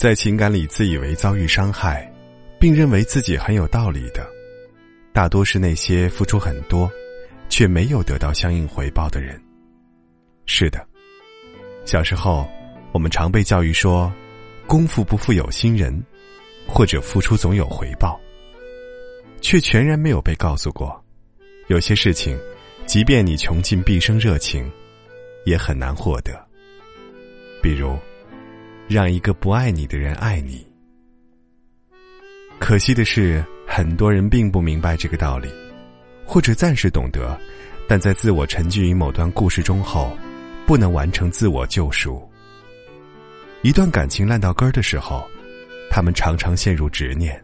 在情感里自以为遭遇伤害，并认为自己很有道理的，大多是那些付出很多，却没有得到相应回报的人。是的，小时候我们常被教育说：“功夫不负有心人”，或者“付出总有回报”，却全然没有被告诉过，有些事情，即便你穷尽毕生热情，也很难获得。比如。让一个不爱你的人爱你。可惜的是，很多人并不明白这个道理，或者暂时懂得，但在自我沉浸于某段故事中后，不能完成自我救赎。一段感情烂到根儿的时候，他们常常陷入执念，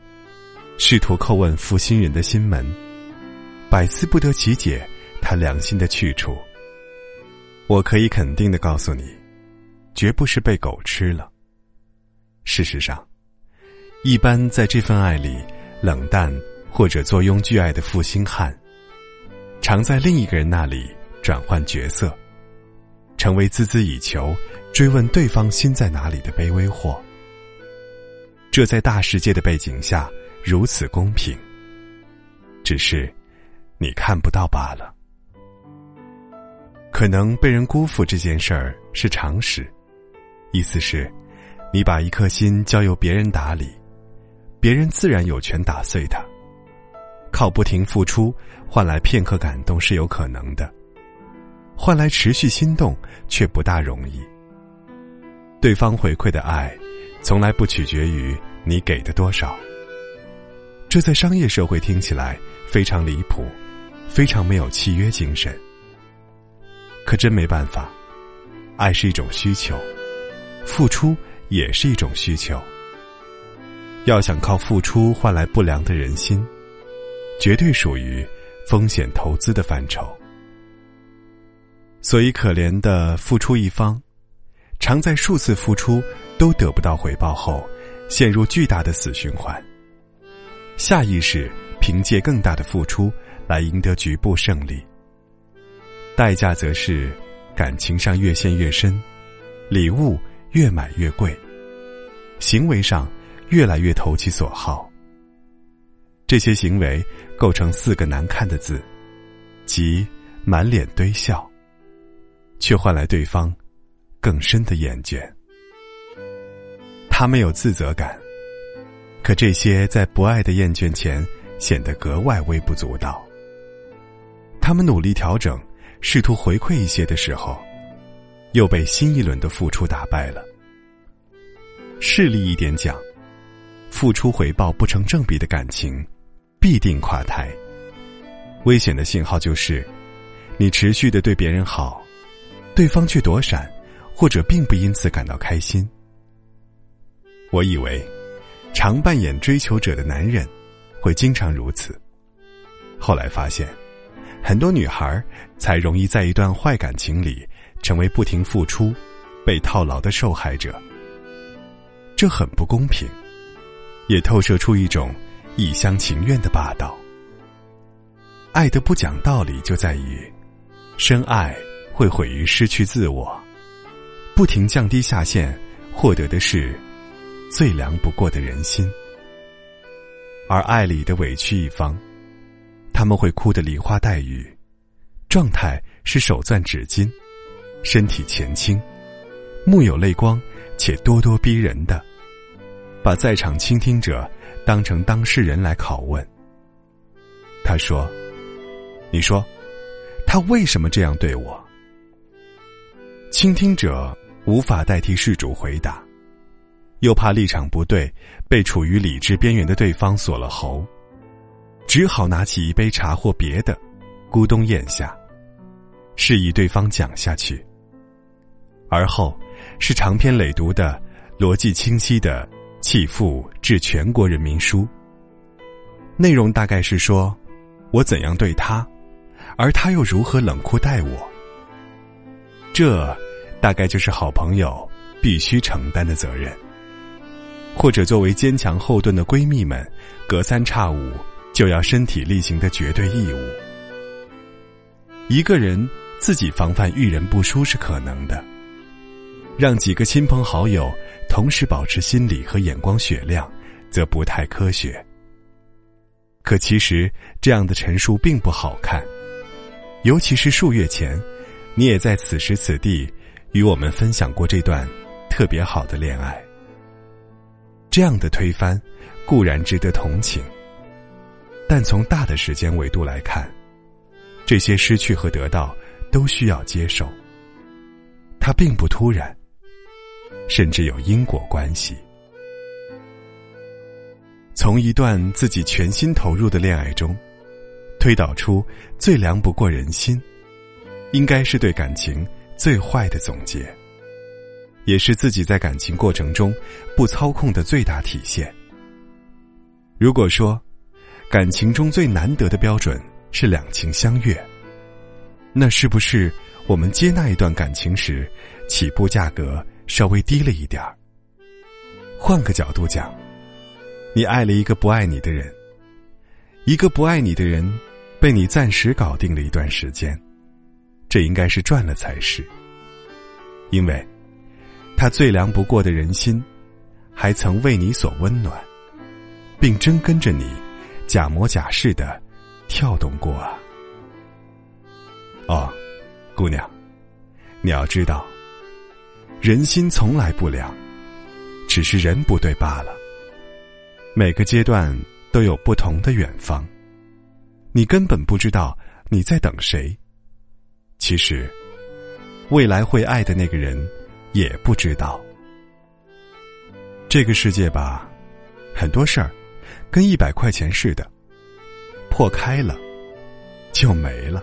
试图叩问负心人的心门，百思不得其解他良心的去处。我可以肯定的告诉你，绝不是被狗吃了。事实上，一般在这份爱里冷淡或者坐拥巨爱的负心汉，常在另一个人那里转换角色，成为孜孜以求、追问对方心在哪里的卑微货。这在大世界的背景下如此公平，只是你看不到罢了。可能被人辜负这件事儿是常识，意思是。你把一颗心交由别人打理，别人自然有权打碎它。靠不停付出换来片刻感动是有可能的，换来持续心动却不大容易。对方回馈的爱，从来不取决于你给的多少。这在商业社会听起来非常离谱，非常没有契约精神。可真没办法，爱是一种需求，付出。也是一种需求。要想靠付出换来不良的人心，绝对属于风险投资的范畴。所以，可怜的付出一方，常在数次付出都得不到回报后，陷入巨大的死循环。下意识凭借更大的付出来赢得局部胜利，代价则是感情上越陷越深，礼物。越买越贵，行为上越来越投其所好。这些行为构成四个难看的字，即满脸堆笑，却换来对方更深的厌倦。他没有自责感，可这些在不爱的厌倦前显得格外微不足道。他们努力调整，试图回馈一些的时候。又被新一轮的付出打败了。势利一点讲，付出回报不成正比的感情，必定垮台。危险的信号就是，你持续的对别人好，对方却躲闪，或者并不因此感到开心。我以为，常扮演追求者的男人，会经常如此。后来发现，很多女孩才容易在一段坏感情里。成为不停付出、被套牢的受害者，这很不公平，也透射出一种一厢情愿的霸道。爱的不讲道理就在于，深爱会毁于失去自我，不停降低下限，获得的是最凉不过的人心。而爱里的委屈一方，他们会哭得梨花带雨，状态是手攥纸巾。身体前倾，目有泪光，且咄咄逼人的，把在场倾听者当成当事人来拷问。他说：“你说，他为什么这样对我？”倾听者无法代替事主回答，又怕立场不对被处于理智边缘的对方锁了喉，只好拿起一杯茶或别的，咕咚咽下，示意对方讲下去。而后，是长篇累牍的、逻辑清晰的弃妇致全国人民书。内容大概是说，我怎样对他，而他又如何冷酷待我。这，大概就是好朋友必须承担的责任，或者作为坚强后盾的闺蜜们，隔三差五就要身体力行的绝对义务。一个人自己防范遇人不淑是可能的。让几个亲朋好友同时保持心理和眼光雪亮，则不太科学。可其实这样的陈述并不好看，尤其是数月前，你也在此时此地与我们分享过这段特别好的恋爱。这样的推翻固然值得同情，但从大的时间维度来看，这些失去和得到都需要接受。它并不突然。甚至有因果关系。从一段自己全心投入的恋爱中，推导出最凉不过人心，应该是对感情最坏的总结，也是自己在感情过程中不操控的最大体现。如果说，感情中最难得的标准是两情相悦，那是不是我们接纳一段感情时，起步价格？稍微低了一点儿。换个角度讲，你爱了一个不爱你的人，一个不爱你的人，被你暂时搞定了一段时间，这应该是赚了才是。因为，他最凉不过的人心，还曾为你所温暖，并真跟着你，假模假式的跳动过啊。哦，姑娘，你要知道。人心从来不凉，只是人不对罢了。每个阶段都有不同的远方，你根本不知道你在等谁。其实，未来会爱的那个人也不知道。这个世界吧，很多事儿跟一百块钱似的，破开了就没了。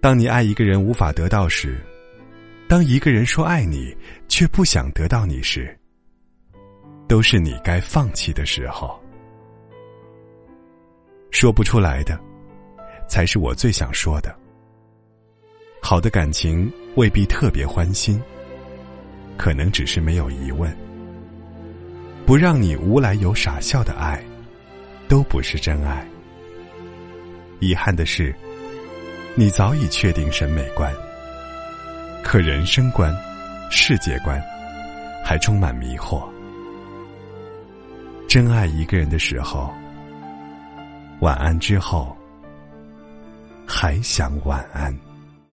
当你爱一个人无法得到时，当一个人说爱你，却不想得到你时，都是你该放弃的时候。说不出来的，才是我最想说的。好的感情未必特别欢心，可能只是没有疑问。不让你无来由傻笑的爱，都不是真爱。遗憾的是，你早已确定审美观。可人生观、世界观还充满迷惑。真爱一个人的时候，晚安之后还想晚安。